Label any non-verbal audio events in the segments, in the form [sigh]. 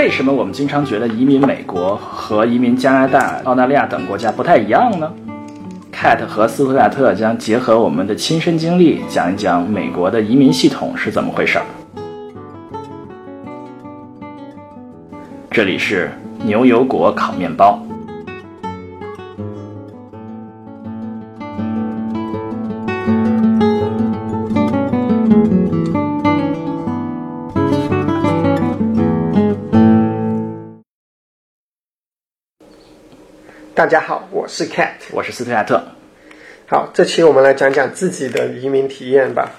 为什么我们经常觉得移民美国和移民加拿大、澳大利亚等国家不太一样呢？Cat 和斯图亚特将结合我们的亲身经历，讲一讲美国的移民系统是怎么回事儿。这里是牛油果烤面包。大家好，我是 Cat，我是斯特亚特。好，这期我们来讲讲自己的移民体验吧。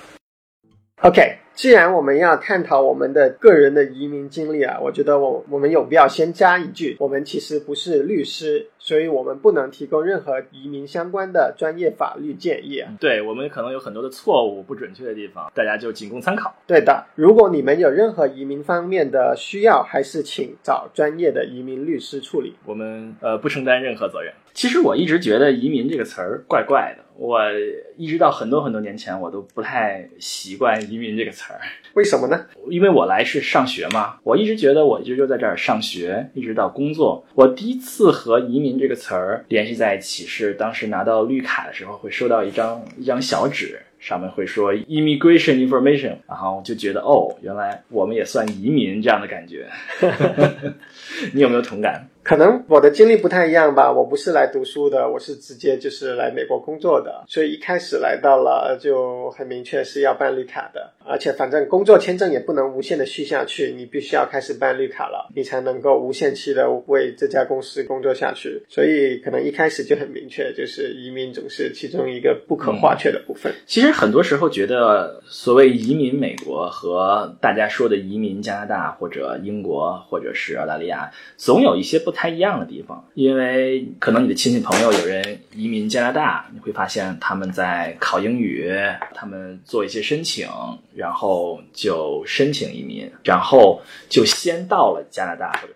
OK，既然我们要探讨我们的个人的移民经历啊，我觉得我我们有必要先加一句，我们其实不是律师。所以我们不能提供任何移民相关的专业法律建议。对我们可能有很多的错误、不准确的地方，大家就仅供参考。对的，如果你们有任何移民方面的需要，还是请找专业的移民律师处理。我们呃不承担任何责任。其实我一直觉得“移民”这个词儿怪怪的，我一直到很多很多年前，我都不太习惯“移民”这个词儿。为什么呢？因为我来是上学嘛，我一直觉得我一直就在这儿上学，一直到工作。我第一次和移民这个词儿联系在一起是当时拿到绿卡的时候，会收到一张一张小纸。上面会说 immigration information，然后就觉得哦，原来我们也算移民这样的感觉。[laughs] 你有没有同感？可能我的经历不太一样吧。我不是来读书的，我是直接就是来美国工作的。所以一开始来到了就很明确是要办绿卡的，而且反正工作签证也不能无限的续下去，你必须要开始办绿卡了，你才能够无限期的为这家公司工作下去。所以可能一开始就很明确，就是移民总是其中一个不可或缺的部分。其实。很多时候觉得，所谓移民美国和大家说的移民加拿大或者英国或者是澳大利亚，总有一些不不太一样的地方。因为可能你的亲戚朋友有人移民加拿大，你会发现他们在考英语，他们做一些申请，然后就申请移民，然后就先到了加拿大或者，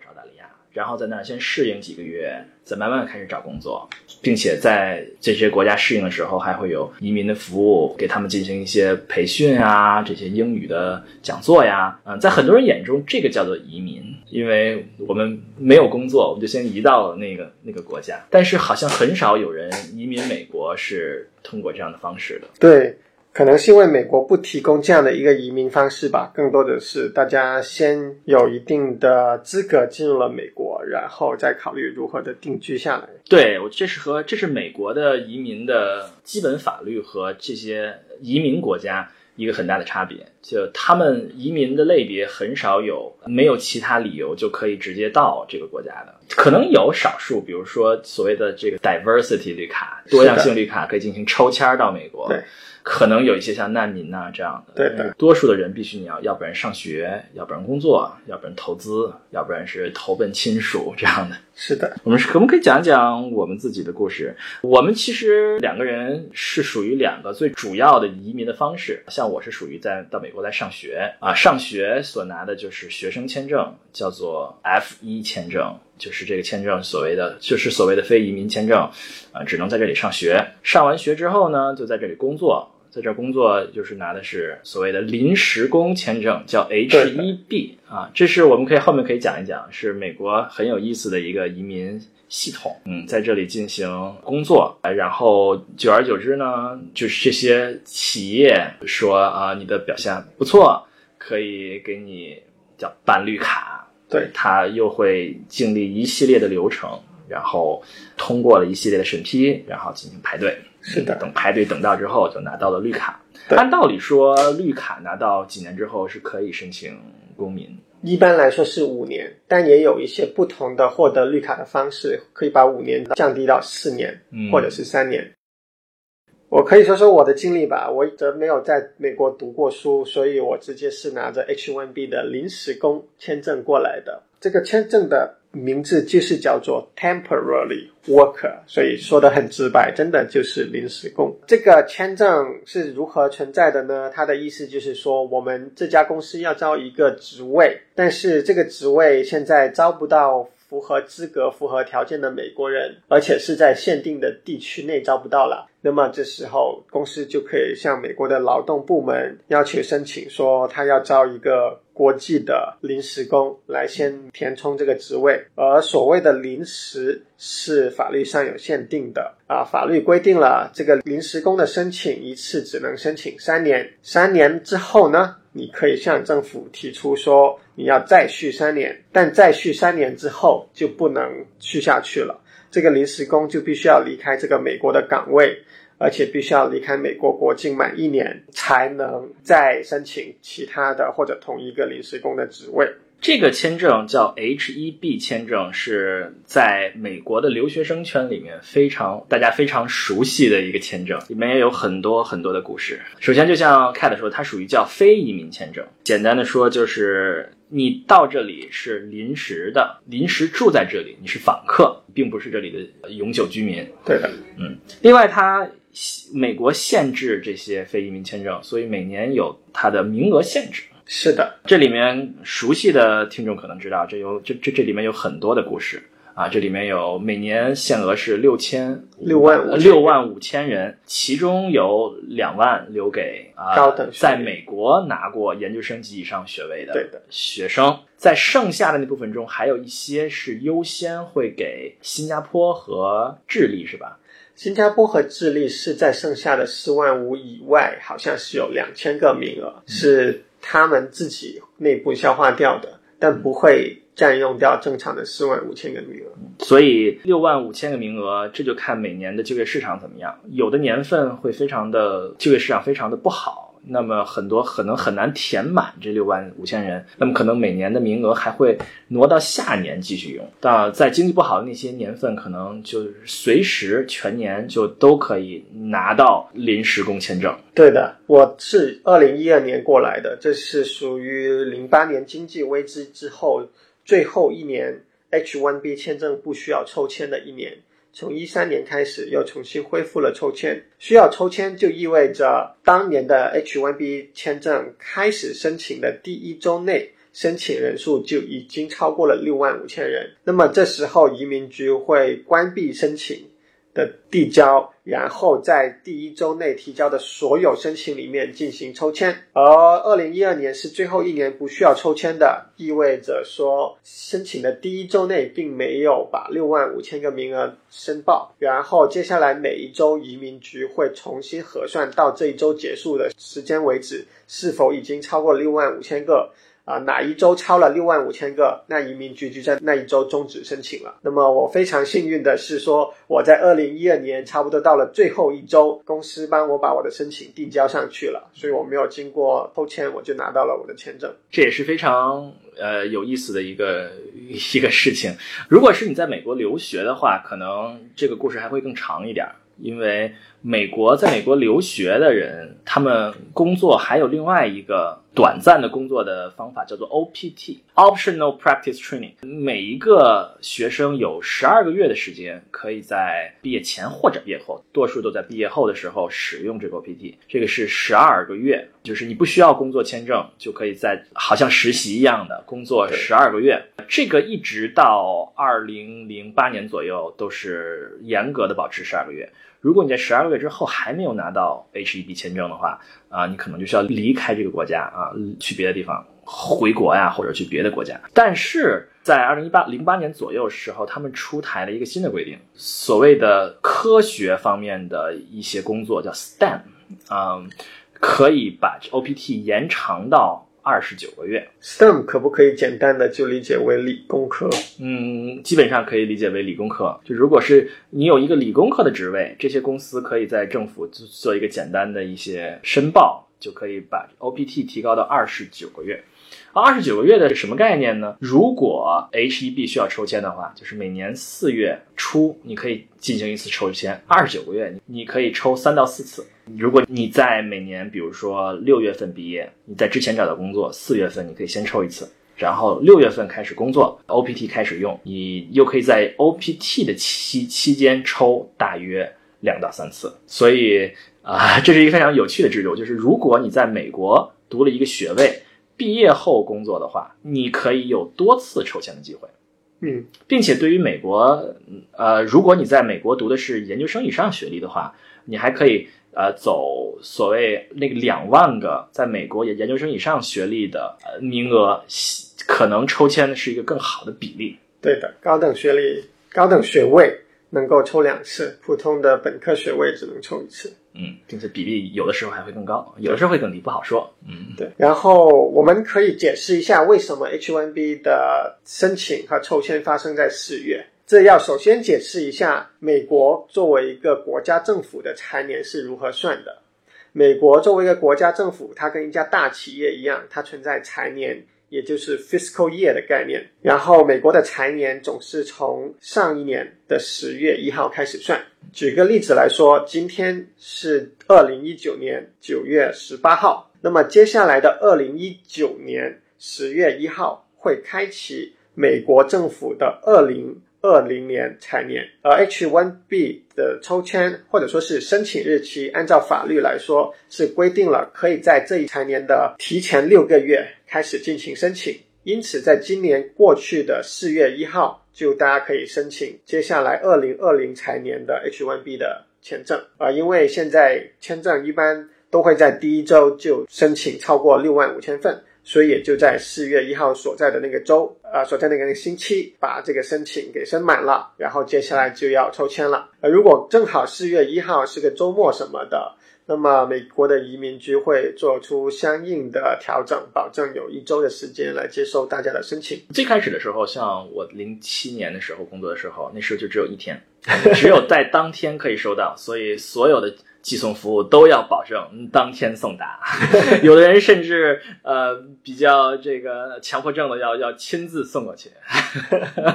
然后在那儿先适应几个月。再慢慢开始找工作，并且在这些国家适应的时候，还会有移民的服务，给他们进行一些培训啊，这些英语的讲座呀。嗯，在很多人眼中，这个叫做移民，因为我们没有工作，我们就先移到了那个那个国家。但是好像很少有人移民美国是通过这样的方式的。对。可能是因为美国不提供这样的一个移民方式吧，更多的是大家先有一定的资格进入了美国，然后再考虑如何的定居下来。对，我这是和这是美国的移民的基本法律和这些移民国家一个很大的差别，就他们移民的类别很少有没有其他理由就可以直接到这个国家的，可能有少数，比如说所谓的这个 diversity 绿卡，多样性绿卡可以进行抽签到美国。对。可能有一些像难民呐这样的，对对，多数的人必须你要，要不然上学，要不然工作，要不然投资，要不然是投奔亲属这样的。是的，我们可不可以讲讲我们自己的故事？我们其实两个人是属于两个最主要的移民的方式。像我是属于在到美国来上学啊，上学所拿的就是学生签证，叫做 F 一签证，就是这个签证所谓的就是所谓的非移民签证，啊，只能在这里上学。上完学之后呢，就在这里工作。在这工作就是拿的是所谓的临时工签证，叫 H 一 B 啊，这是我们可以后面可以讲一讲，是美国很有意思的一个移民系统。嗯，在这里进行工作，然后久而久之呢，就是这些企业说啊，你的表现不错，可以给你叫办绿卡。对，他又会经历一系列的流程，然后通过了一系列的审批，然后进行排队。是的，等排队等到之后就拿到了绿卡。按道理说，绿卡拿到几年之后是可以申请公民。一般来说是五年，但也有一些不同的获得绿卡的方式，可以把五年降低到四年，或者是三年。我可以说说我的经历吧。我则没有在美国读过书，所以我直接是拿着 H-1B 的临时工签证过来的。这个签证的。名字就是叫做 temporary worker，所以说的很直白，真的就是临时工。这个签证是如何存在的呢？它的意思就是说，我们这家公司要招一个职位，但是这个职位现在招不到符合资格、符合条件的美国人，而且是在限定的地区内招不到了，那么这时候公司就可以向美国的劳动部门要求申请，说他要招一个国际的临时工来先填充这个职位。而所谓的临时是法律上有限定的啊，法律规定了这个临时工的申请一次只能申请三年，三年之后呢？你可以向政府提出说你要再续三年，但再续三年之后就不能续下去了。这个临时工就必须要离开这个美国的岗位，而且必须要离开美国国境满一年，才能再申请其他的或者同一个临时工的职位。这个签证叫 H-1B 签证，是在美国的留学生圈里面非常大家非常熟悉的一个签证，里面也有很多很多的故事。首先，就像 Cat 说，它属于叫非移民签证。简单的说，就是你到这里是临时的，临时住在这里，你是访客，并不是这里的永久居民。对的，嗯。另外，它美国限制这些非移民签证，所以每年有它的名额限制。是的，这里面熟悉的听众可能知道，这有这这这里面有很多的故事啊，这里面有每年限额是六千六万六万五千人，其中有两万留给啊高等在美国拿过研究生及以上学位对的学生，在剩下的那部分中，还有一些是优先会给新加坡和智利，是吧？新加坡和智利是在剩下的四万五以外，好像是有两千个名额是。他们自己内部消化掉的，但不会占用掉正常的四万五千个名额。所以六万五千个名额，这就看每年的就业市场怎么样。有的年份会非常的就业市场非常的不好。那么很多可能很难填满这六万五千人，那么可能每年的名额还会挪到下年继续用。到在经济不好的那些年份，可能就随时全年就都可以拿到临时工签证。对的，我是二零一二年过来的，这是属于零八年经济危机之后最后一年 H1B 签证不需要抽签的一年。从一三年开始，又重新恢复了抽签。需要抽签，就意味着当年的 H1B 签证开始申请的第一周内，申请人数就已经超过了六万五千人。那么这时候，移民局会关闭申请。的递交，然后在第一周内提交的所有申请里面进行抽签，而二零一二年是最后一年不需要抽签的，意味着说申请的第一周内并没有把六万五千个名额申报，然后接下来每一周移民局会重新核算到这一周结束的时间为止，是否已经超过六万五千个。啊，哪一周超了六万五千个，那移民局就在那一周终止申请了。那么我非常幸运的是说，我在二零一二年差不多到了最后一周，公司帮我把我的申请递交上去了，所以我没有经过抽签，我就拿到了我的签证。这也是非常呃有意思的一个 [laughs] 一个事情。如果是你在美国留学的话，可能这个故事还会更长一点，因为美国在美国留学的人，他们工作还有另外一个。短暂的工作的方法叫做 OPT（Optional Practice Training）。每一个学生有十二个月的时间，可以在毕业前或者毕业后，多数都在毕业后的时候使用这个 OPT。这个是十二个月，就是你不需要工作签证，就可以在好像实习一样的工作十二个月。这个一直到二零零八年左右都是严格的保持十二个月。如果你在十二个月之后还没有拿到 H-1B 签证的话，啊，你可能就需要离开这个国家啊，去别的地方回国呀，或者去别的国家。但是在二零一八零八年左右时候，他们出台了一个新的规定，所谓的科学方面的一些工作叫 STEM，嗯，可以把 OPT 延长到。二十九个月，STEM 可不可以简单的就理解为理工科？嗯，基本上可以理解为理工科。就如果是你有一个理工科的职位，这些公司可以在政府做做一个简单的一些申报，就可以把 OPT 提高到二十九个月。二十九个月的是什么概念呢？如果 H-1B 需要抽签的话，就是每年四月初你可以进行一次抽签，二十九个月你可以抽三到四次。如果你在每年，比如说六月份毕业，你在之前找到工作，四月份你可以先抽一次，然后六月份开始工作，OPT 开始用，你又可以在 OPT 的期期间抽大约两到三次。所以啊，这是一个非常有趣的制度，就是如果你在美国读了一个学位。毕业后工作的话，你可以有多次抽签的机会，嗯，并且对于美国，呃，如果你在美国读的是研究生以上学历的话，你还可以呃走所谓那个两万个在美国研研究生以上学历的呃名额，可能抽签的是一个更好的比例。对的，高等学历、高等学位能够抽两次，普通的本科学位只能抽一次。嗯，并且比例有的时候还会更高，有的时候会更低，不好说。嗯，对。然后我们可以解释一下为什么 H1B 的申请和抽签发生在四月。这要首先解释一下，美国作为一个国家政府的财年是如何算的。美国作为一个国家政府，它跟一家大企业一样，它存在财年。也就是 fiscal year 的概念，然后美国的财年总是从上一年的十月一号开始算。举个例子来说，今天是二零一九年九月十八号，那么接下来的二零一九年十月一号会开启美国政府的二零。二零年财年，而 H1B 的抽签或者说是申请日期，按照法律来说是规定了可以在这一财年的提前六个月开始进行申请。因此，在今年过去的四月一号，就大家可以申请接下来二零二零财年的 H1B 的签证。啊，因为现在签证一般都会在第一周就申请超过六万五千份。所以也就在四月一号所在的那个周，啊，所在那个星期，把这个申请给申满了，然后接下来就要抽签了。呃，如果正好四月一号是个周末什么的，那么美国的移民局会做出相应的调整，保证有一周的时间来接收大家的申请。最开始的时候，像我零七年的时候工作的时候，那时候就只有一天，只有在当天可以收到，所以所有的。寄送服务都要保证当天送达，[laughs] 有的人甚至呃比较这个强迫症的要要亲自送过去，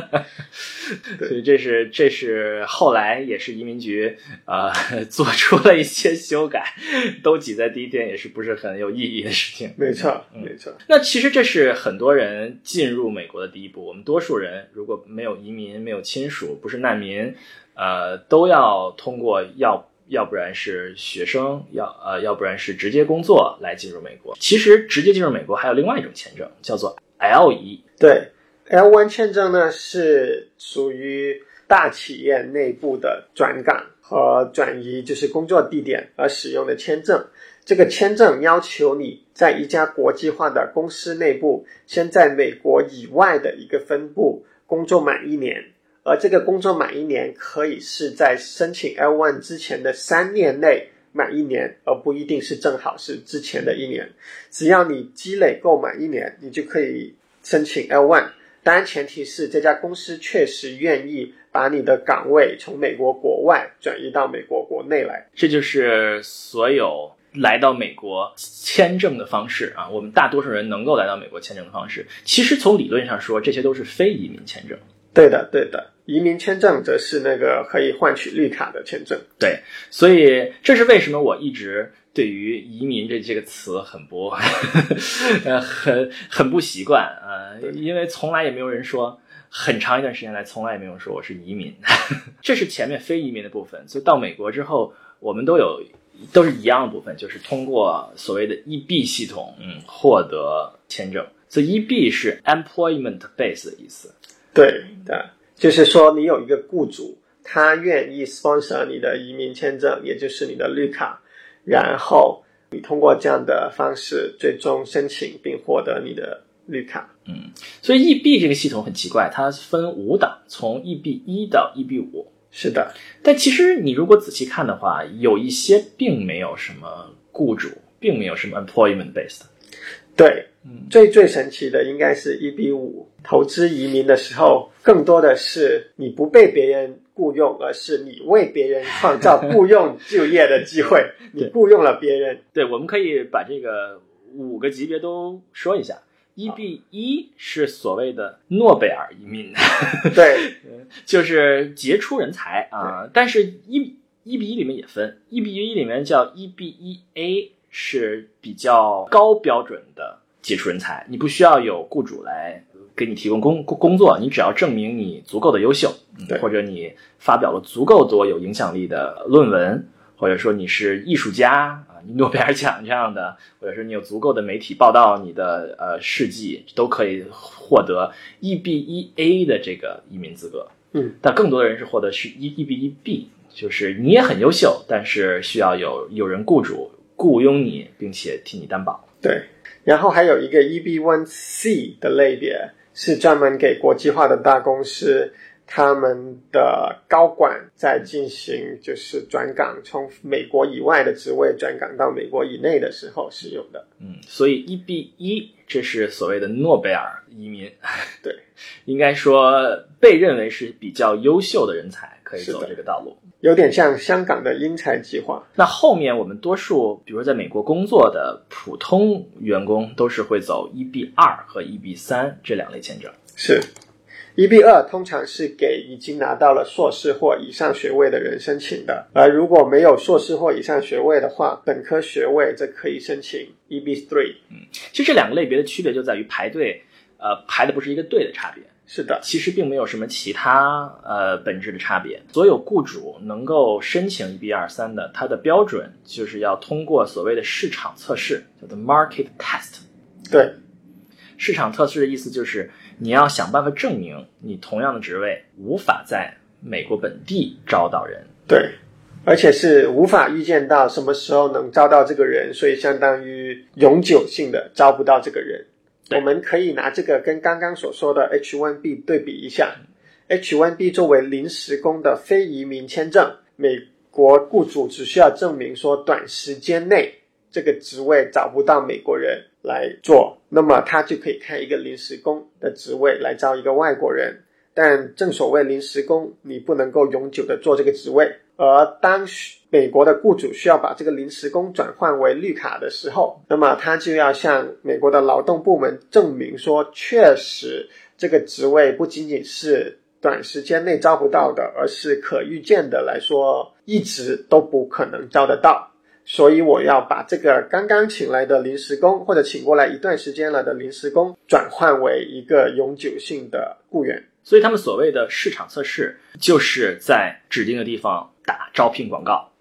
[laughs] 所以这是这是后来也是移民局呃 [laughs] 做出了一些修改，都挤在第一天也是不是很有意义的事情。没错，没错。那其实这是很多人进入美国的第一步。我们多数人如果没有移民、没有亲属、不是难民，呃，都要通过要。要不然是学生，要呃，要不然是直接工作来进入美国。其实直接进入美国还有另外一种签证，叫做 L 一。对，L one 签证呢是属于大企业内部的转岗和转移，就是工作地点而使用的签证。这个签证要求你在一家国际化的公司内部，先在美国以外的一个分部工作满一年。而这个工作满一年，可以是在申请 L one 之前的三年内满一年，而不一定是正好是之前的一年。只要你积累够满一年，你就可以申请 L one。当然，前提是这家公司确实愿意把你的岗位从美国国外转移到美国国内来。这就是所有来到美国签证的方式啊。我们大多数人能够来到美国签证的方式，其实从理论上说，这些都是非移民签证。对的，对的。移民签证则是那个可以换取绿卡的签证。对，所以这是为什么我一直对于移民这这个词很不，[laughs] 呃，很很不习惯啊，因为从来也没有人说，很长一段时间来从来也没有说我是移民。[laughs] 这是前面非移民的部分，所以到美国之后，我们都有都是一样的部分，就是通过所谓的 EB 系统，嗯，获得签证。所以 EB 是 employment base 的意思。对的。就是说，你有一个雇主，他愿意 sponsor 你的移民签证，也就是你的绿卡，然后你通过这样的方式，最终申请并获得你的绿卡。嗯，所以 EB 这个系统很奇怪，它分五档，从 EB 一到 EB 五。是的，但其实你如果仔细看的话，有一些并没有什么雇主，并没有什么 employment based。对，嗯最最神奇的应该是一比五投资移民的时候，更多的是你不被别人雇佣，而是你为别人创造雇佣就业的机会，[laughs] 你雇佣了别人。对，我们可以把这个五个级别都说一下。一 B 一是所谓的诺贝尔移民，对，[laughs] 就是杰出人才啊。但是，一一比一里面也分，一比一里面叫一 B 一 A。是比较高标准的杰出人才，你不需要有雇主来给你提供工工作，你只要证明你足够的优秀，或者你发表了足够多有影响力的论文，或者说你是艺术家啊，你诺贝尔奖这样的，或者说你有足够的媒体报道你的呃事迹，都可以获得 EB1A 的这个移民资格。嗯，但更多的人是获得是 E EB1B，就是你也很优秀，但是需要有有人雇主雇佣你，并且替你担保。对，然后还有一个 EB1C 的类别，是专门给国际化的大公司。他们的高管在进行就是转岗，从美国以外的职位转岗到美国以内的时候使用的。嗯，所以一 B 一这是所谓的诺贝尔移民，[laughs] 对，应该说被认为是比较优秀的人才可以走这个道路，有点像香港的英才计划。那后面我们多数，比如在美国工作的普通员工，都是会走一 B 二和一 B 三这两类签证。是。EB 二通常是给已经拿到了硕士或以上学位的人申请的，而如果没有硕士或以上学位的话，本科学位则可以申请 EB three。嗯，其实这两个类别的区别就在于排队，呃，排的不是一个队的差别。是的，其实并没有什么其他呃本质的差别。所有雇主能够申请 EB 二三的，它的标准就是要通过所谓的市场测试，叫做 market test。对，市场测试的意思就是。你要想办法证明你同样的职位无法在美国本地招到人，对，而且是无法预见到什么时候能招到这个人，所以相当于永久性的招不到这个人。我们可以拿这个跟刚刚所说的 H1B 对比一下，H1B 作为临时工的非移民签证，美国雇主只需要证明说短时间内这个职位找不到美国人。来做，那么他就可以开一个临时工的职位来招一个外国人。但正所谓临时工，你不能够永久的做这个职位。而当美国的雇主需要把这个临时工转换为绿卡的时候，那么他就要向美国的劳动部门证明说，确实这个职位不仅仅是短时间内招不到的，而是可预见的来说，一直都不可能招得到。所以我要把这个刚刚请来的临时工，或者请过来一段时间了的临时工，转换为一个永久性的雇员。所以他们所谓的市场测试，就是在指定的地方打招聘广告，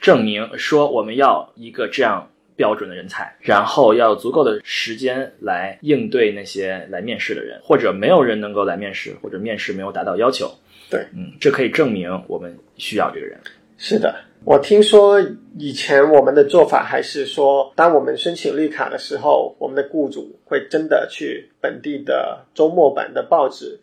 证明说我们要一个这样标准的人才，然后要有足够的时间来应对那些来面试的人，或者没有人能够来面试，或者面试没有达到要求。对，嗯，这可以证明我们需要这个人。是的。我听说以前我们的做法还是说，当我们申请绿卡的时候，我们的雇主会真的去本地的周末版的报纸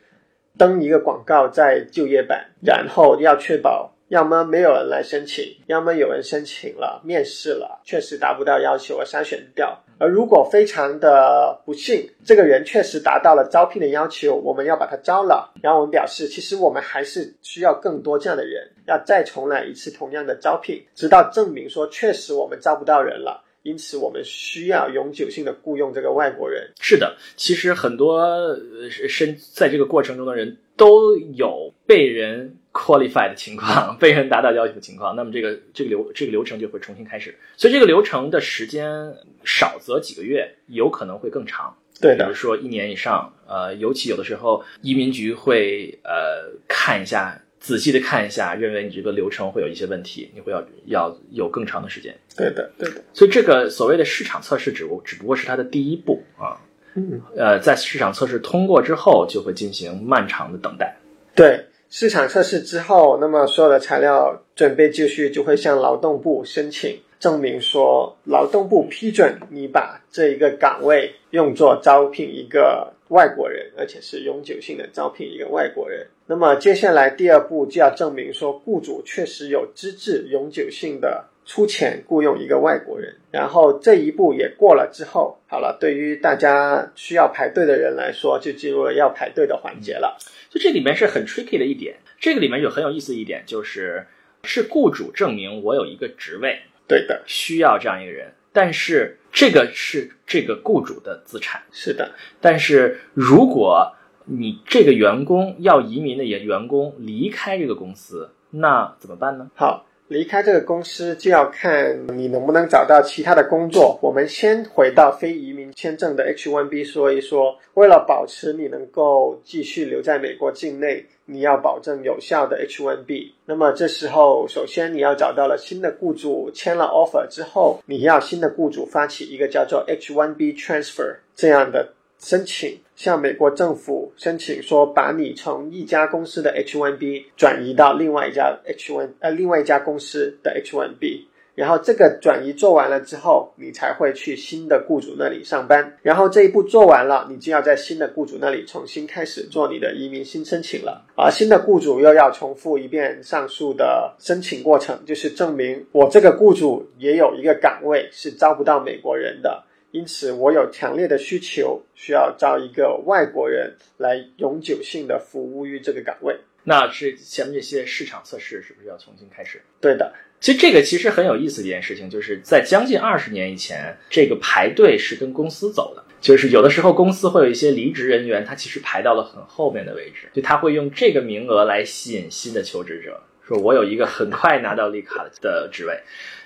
登一个广告在就业版，然后要确保。要么没有人来申请，要么有人申请了，面试了，确实达不到要求而筛选掉。而如果非常的不幸，这个人确实达到了招聘的要求，我们要把他招了，然后我们表示，其实我们还是需要更多这样的人，要再重来一次同样的招聘，直到证明说确实我们招不到人了。因此，我们需要永久性的雇佣这个外国人。是的，其实很多呃身在这个过程中的人都有被人 qualify 的情况，被人达到要求的情况。那么，这个这个流这个流程就会重新开始。所以，这个流程的时间少则几个月，有可能会更长。对的，比如说一年以上。呃，尤其有的时候，移民局会呃看一下。仔细的看一下，认为你这个流程会有一些问题，你会要要有更长的时间。对的，对的。所以这个所谓的市场测试，只不只不过是它的第一步啊。嗯。呃，在市场测试通过之后，就会进行漫长的等待。对，市场测试之后，那么所有的材料准备就绪，就会向劳动部申请，证明说劳动部批准你把这一个岗位用作招聘一个外国人，而且是永久性的招聘一个外国人。那么接下来第二步就要证明说，雇主确实有资质永久性的出钱雇佣一个外国人。然后这一步也过了之后，好了，对于大家需要排队的人来说，就进入了要排队的环节了。就这里面是很 tricky 的一点，这个里面有很有意思一点，就是是雇主证明我有一个职位，对的，需要这样一个人，但是这个是这个雇主的资产，是的，但是如果你这个员工要移民的员员工离开这个公司，那怎么办呢？好，离开这个公司就要看你能不能找到其他的工作。我们先回到非移民签证的 H-1B 说一说，为了保持你能够继续留在美国境内，你要保证有效的 H-1B。那么这时候，首先你要找到了新的雇主，签了 offer 之后，你要新的雇主发起一个叫做 H-1B transfer 这样的申请。向美国政府申请说，把你从一家公司的 H1B 转移到另外一家 H1 呃另外一家公司的 H1B，然后这个转移做完了之后，你才会去新的雇主那里上班。然后这一步做完了，你就要在新的雇主那里重新开始做你的移民新申请了。而新的雇主又要重复一遍上述的申请过程，就是证明我这个雇主也有一个岗位是招不到美国人的。因此，我有强烈的需求，需要招一个外国人来永久性的服务于这个岗位。那是前面这些市场测试是不是要重新开始？对的，其实这个其实很有意思的一件事情，就是在将近二十年以前，这个排队是跟公司走的，就是有的时候公司会有一些离职人员，他其实排到了很后面的位置，就他会用这个名额来吸引新的求职者，说我有一个很快拿到绿卡的职位。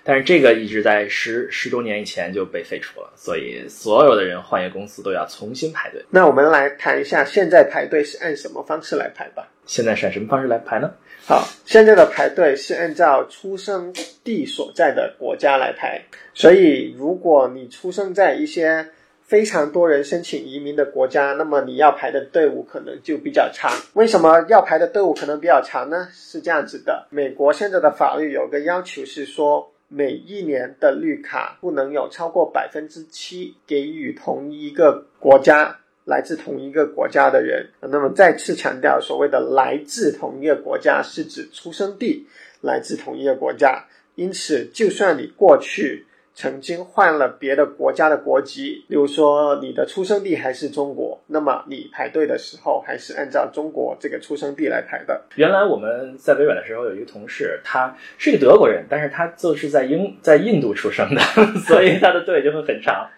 但是这个一直在十十多年以前就被废除了，所以所有的人换一个公司都要重新排队。那我们来谈一下现在排队是按什么方式来排吧？现在是按什么方式来排呢？好，现在的排队是按照出生地所在的国家来排，所以如果你出生在一些非常多人申请移民的国家，那么你要排的队伍可能就比较长。为什么要排的队伍可能比较长呢？是这样子的，美国现在的法律有个要求是说。每一年的绿卡不能有超过百分之七给予同一个国家、来自同一个国家的人。那么再次强调，所谓的来自同一个国家是指出生地来自同一个国家。因此，就算你过去。曾经换了别的国家的国籍，比如说你的出生地还是中国，那么你排队的时候还是按照中国这个出生地来排的。原来我们在微软的时候有一个同事，他是一个德国人，但是他就是在英 [laughs] 在印度出生的，[laughs] 所以他的队就会很长。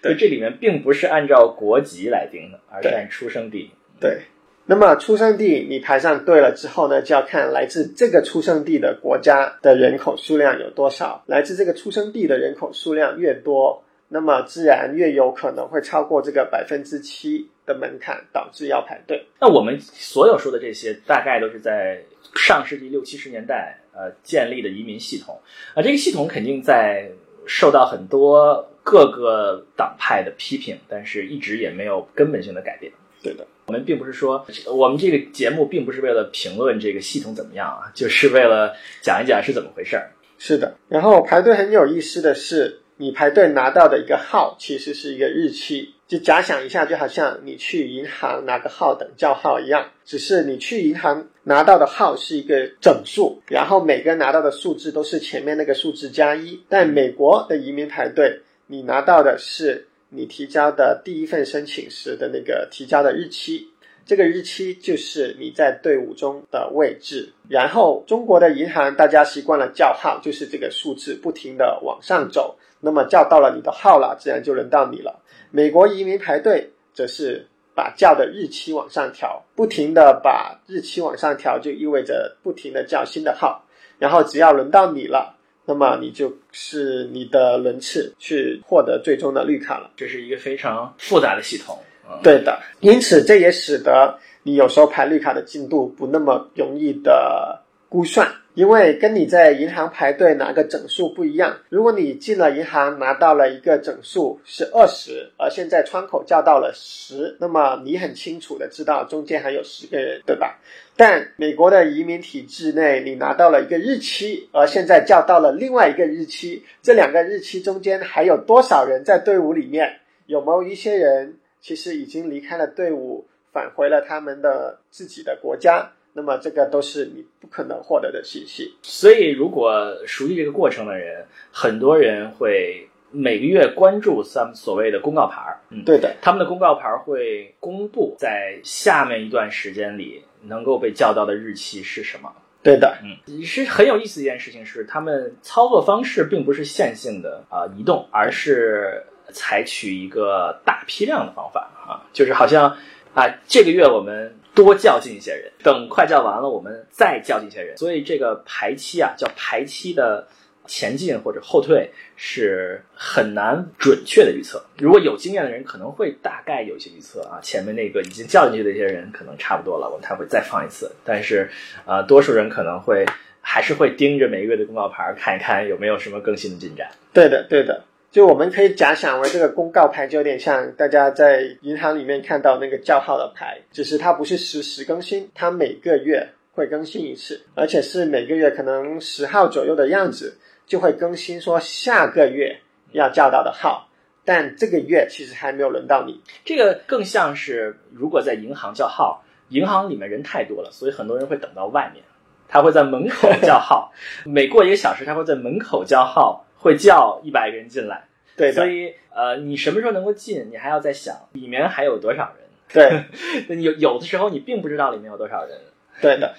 对，这里面并不是按照国籍来定的，而是按出生地。对。那么出生地你排上队了之后呢，就要看来自这个出生地的国家的人口数量有多少。来自这个出生地的人口数量越多，那么自然越有可能会超过这个百分之七的门槛，导致要排队。那我们所有说的这些，大概都是在上世纪六七十年代呃建立的移民系统啊，这个系统肯定在受到很多各个党派的批评，但是一直也没有根本性的改变。对的。我们并不是说，我们这个节目并不是为了评论这个系统怎么样啊，就是为了讲一讲是怎么回事儿。是的，然后排队很有意思的是，你排队拿到的一个号其实是一个日期，就假想一下，就好像你去银行拿个号等叫号一样，只是你去银行拿到的号是一个整数，然后每个人拿到的数字都是前面那个数字加一。但美国的移民排队，你拿到的是。你提交的第一份申请时的那个提交的日期，这个日期就是你在队伍中的位置。然后中国的银行大家习惯了叫号，就是这个数字不停的往上走。那么叫到了你的号了，自然就轮到你了。美国移民排队则是把叫的日期往上调，不停的把日期往上调，就意味着不停的叫新的号。然后只要轮到你了。那么你就是你的轮次去获得最终的绿卡了，这是一个非常复杂的系统。对的，因此这也使得你有时候排绿卡的进度不那么容易的估算。因为跟你在银行排队拿个整数不一样，如果你进了银行拿到了一个整数是二十，而现在窗口叫到了十，那么你很清楚的知道中间还有十个人，对吧？但美国的移民体制内，你拿到了一个日期，而现在叫到了另外一个日期，这两个日期中间还有多少人在队伍里面？有没有一些人其实已经离开了队伍，返回了他们的自己的国家？那么这个都是你不可能获得的信息。所以，如果熟悉这个过程的人，很多人会每个月关注咱们所谓的公告牌儿。嗯，对的，他们的公告牌儿会公布在下面一段时间里能够被叫到的日期是什么。对的，嗯，是很有意思一件事情是，他们操作方式并不是线性的啊移动，而是采取一个大批量的方法啊，就是好像啊这个月我们。多叫进一些人，等快叫完了，我们再叫进一些人。所以这个排期啊，叫排期的前进或者后退是很难准确的预测。如果有经验的人可能会大概有些预测啊，前面那个已经叫进去的一些人可能差不多了，我们才会再放一次。但是呃，多数人可能会还是会盯着每个月的公告牌看一看有没有什么更新的进展。对的，对的。就我们可以假想为这个公告牌就有点像大家在银行里面看到那个叫号的牌，只是它不是实时更新，它每个月会更新一次，而且是每个月可能十号左右的样子就会更新说下个月要叫到的号，但这个月其实还没有轮到你。这个更像是如果在银行叫号，银行里面人太多了，所以很多人会等到外面，他会在门口叫号，[laughs] 每过一个小时他会在门口叫号。会叫一百个人进来，对，所以呃，你什么时候能够进，你还要再想里面还有多少人。对，[laughs] 有有的时候你并不知道里面有多少人。对的，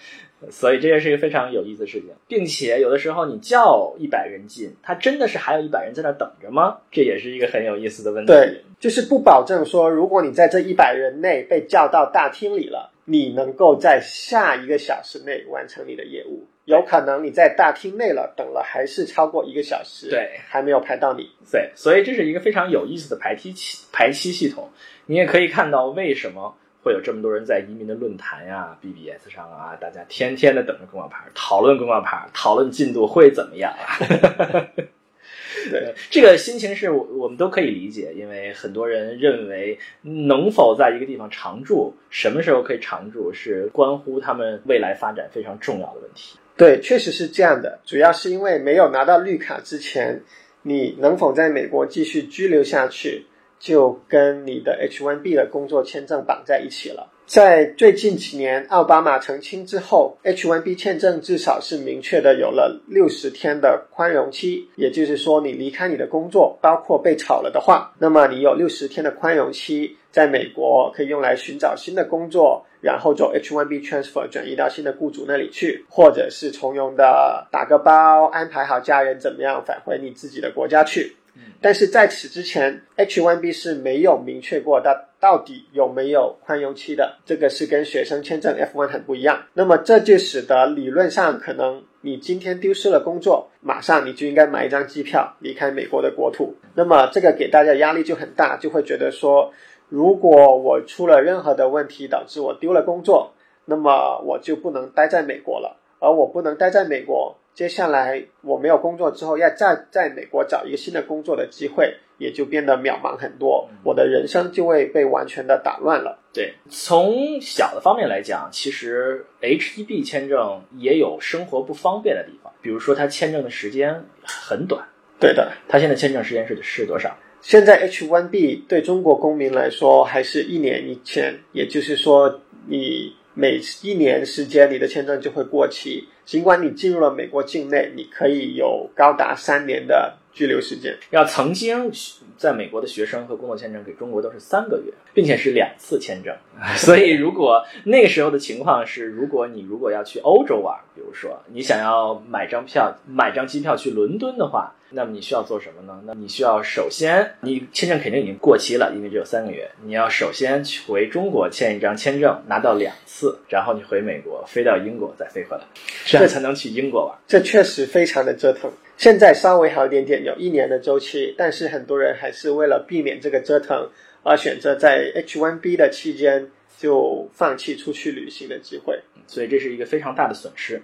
所以这也是一个非常有意思的事情，并且有的时候你叫一百人进，他真的是还有一百人在那等着吗？这也是一个很有意思的问题。对，就是不保证说，如果你在这一百人内被叫到大厅里了，你能够在下一个小时内完成你的业务。有可能你在大厅内了，等了还是超过一个小时，对，还没有排到你。对，所以这是一个非常有意思的排期期排期系统。你也可以看到为什么会有这么多人在移民的论坛呀、BBS 上啊，大家天天的等着公告牌，讨论公告牌，讨论进度会怎么样啊？[laughs] 对，这个心情是我我们都可以理解，因为很多人认为能否在一个地方常住，什么时候可以常住，是关乎他们未来发展非常重要的问题。对，确实是这样的。主要是因为没有拿到绿卡之前，你能否在美国继续居留下去，就跟你的 H-1B 的工作签证绑在一起了。在最近几年，奥巴马澄清之后，H-1B 签证至少是明确的有了六十天的宽容期，也就是说，你离开你的工作，包括被炒了的话，那么你有六十天的宽容期，在美国可以用来寻找新的工作，然后走 H-1B transfer 转移到新的雇主那里去，或者是从容的打个包，安排好家人怎么样返回你自己的国家去。但是在此之前，H-1B 是没有明确过的。到底有没有宽容期的？这个是跟学生签证 F1 很不一样。那么这就使得理论上可能你今天丢失了工作，马上你就应该买一张机票离开美国的国土。那么这个给大家压力就很大，就会觉得说，如果我出了任何的问题导致我丢了工作，那么我就不能待在美国了。而我不能待在美国，接下来我没有工作之后，要再在美国找一个新的工作的机会。也就变得渺茫很多，我的人生就会被完全的打乱了。对，从小的方面来讲，其实 H-1B 签证也有生活不方便的地方，比如说它签证的时间很短。对的，它现在签证时间是是多少？现在 H-1B 对中国公民来说还是一年一签，也就是说你每一年时间你的签证就会过期，尽管你进入了美国境内，你可以有高达三年的。拘留时间要曾经在美国的学生和工作签证给中国都是三个月，并且是两次签证。[laughs] 所以如果那个时候的情况是，如果你如果要去欧洲玩，比如说你想要买张票、买张机票去伦敦的话。那么你需要做什么呢？那你需要首先，你签证肯定已经过期了，因为只有三个月。你要首先去回中国签一张签证，拿到两次，然后你回美国，飞到英国再飞回来，这才能去英国玩。这确实非常的折腾。现在稍微好一点点，有一年的周期，但是很多人还是为了避免这个折腾，而选择在 H1B 的期间就放弃出去旅行的机会。所以这是一个非常大的损失。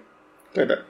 对的。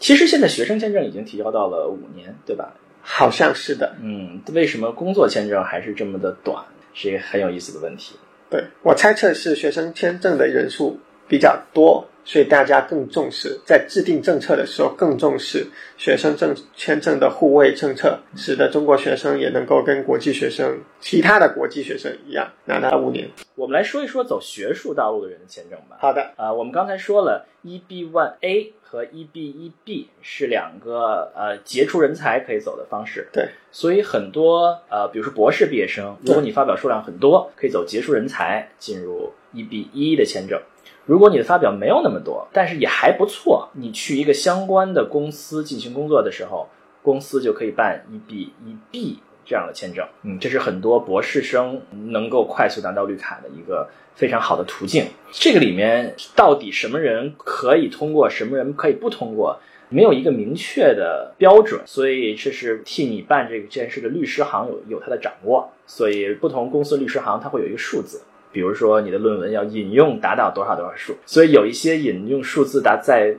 其实现在学生签证已经提交到了五年，对吧？好像是的。嗯，为什么工作签证还是这么的短？是一个很有意思的问题。对我猜测是学生签证的人数比较多。所以大家更重视，在制定政策的时候更重视学生证签证的互惠政策，使得中国学生也能够跟国际学生、其他的国际学生一样拿到五年。我们来说一说走学术道路的人的签证吧。好的，啊，我们刚才说了，EB-1A 和 EB-1B 是两个呃杰出人才可以走的方式。对，所以很多呃，比如说博士毕业生，如果你发表数量很多，可以走杰出人才进入 EB-1 的签证。如果你的发表没有那么多，但是也还不错，你去一个相关的公司进行工作的时候，公司就可以办一 B 一 B 这样的签证。嗯，这是很多博士生能够快速拿到绿卡的一个非常好的途径。这个里面到底什么人可以通过，什么人可以不通过？没有一个明确的标准，所以这是替你办这个这件事的律师行有有他的掌握，所以不同公司律师行它会有一个数字，比如说你的论文要引用达到多少多少数，所以有一些引用数字达在。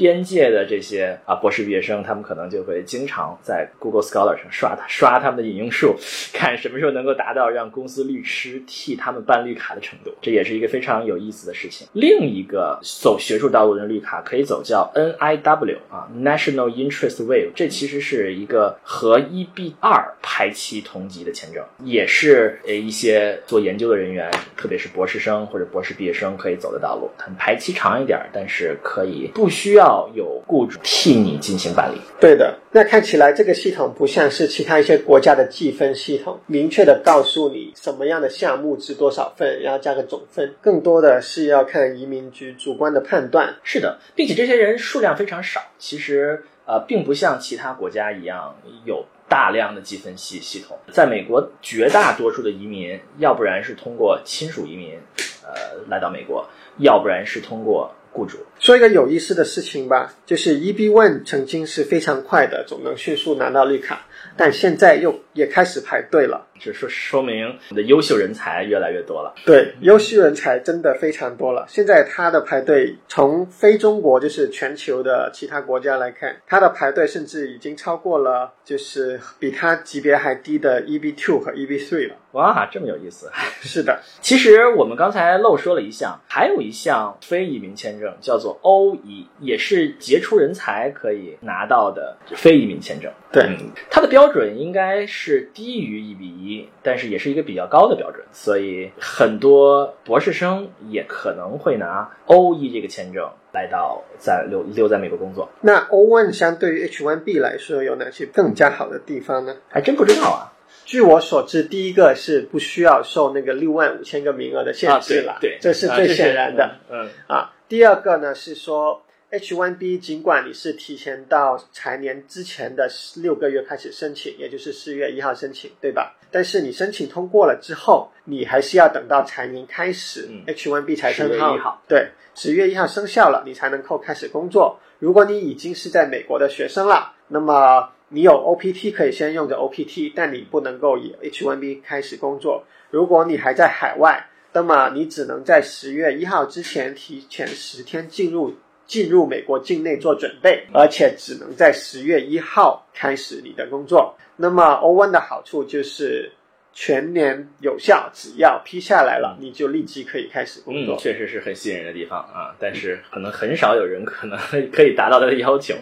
边界的这些啊博士毕业生，他们可能就会经常在 Google Scholar 上刷他刷他们的引用数，[laughs] 看什么时候能够达到让公司律师替他们办绿卡的程度，这也是一个非常有意思的事情。另一个走学术道路的绿卡可以走叫 NIW 啊 National Interest Wave，这其实是一个和 EB 二排期同级的签证，也是呃一些做研究的人员，特别是博士生或者博士毕业生可以走的道路。它排期长一点，但是可以不需要。要有雇主替你进行办理。对的，那看起来这个系统不像是其他一些国家的计分系统，明确的告诉你什么样的项目值多少分，然后加个总分。更多的是要看移民局主观的判断。是的，并且这些人数量非常少。其实呃，并不像其他国家一样有大量的计分系系统。在美国，绝大多数的移民，要不然是通过亲属移民，呃，来到美国，要不然是通过。雇主。说一个有意思的事情吧，就是 EB One 曾经是非常快的，总能迅速拿到绿卡，但现在又也开始排队了。只说说明你的优秀人才越来越多了。对，优秀人才真的非常多了。现在他的排队，从非中国就是全球的其他国家来看，他的排队甚至已经超过了，就是比他级别还低的 EB Two 和 EB Three 了。哇，这么有意思！是的，其实我们刚才漏说了一项，还有一项非移民签证叫做 O 移，也是杰出人才可以拿到的非移民签证。对，它的标准应该是低于一比一，但是也是一个比较高的标准，所以很多博士生也可能会拿 O 一这个签证来到在留留在美国工作。那 O one 相对于 H one B 来说有哪些更加好的地方呢？还真不知道啊。据我所知，第一个是不需要受那个六万五千个名额的限制了，对，这是最显然的。嗯啊，第二个呢是说。H1B 尽管你是提前到财年之前的六个月开始申请，也就是四月一号申请，对吧？但是你申请通过了之后，你还是要等到财年开始，H1B 才生效。对，十月一号生效了，你才能够开始工作。如果你已经是在美国的学生了，那么你有 OPT 可以先用着 OPT，但你不能够以 H1B 开始工作。如果你还在海外，那么你只能在十月一号之前提前十天进入。进入美国境内做准备，而且只能在十月一号开始你的工作。那么 O1 的好处就是全年有效，只要批下来了，你就立即可以开始工作。确实是很吸引人的地方啊，但是可能很少有人可能可以达到他的要求。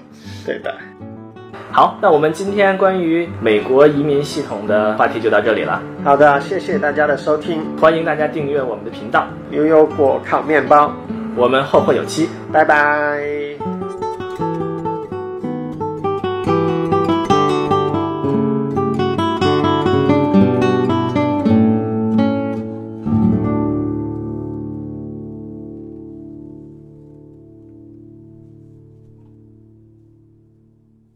对的。好，那我们今天关于美国移民系统的话题就到这里了。好的，谢谢大家的收听，欢迎大家订阅我们的频道。牛油果烤面包。我们后会有期，拜拜。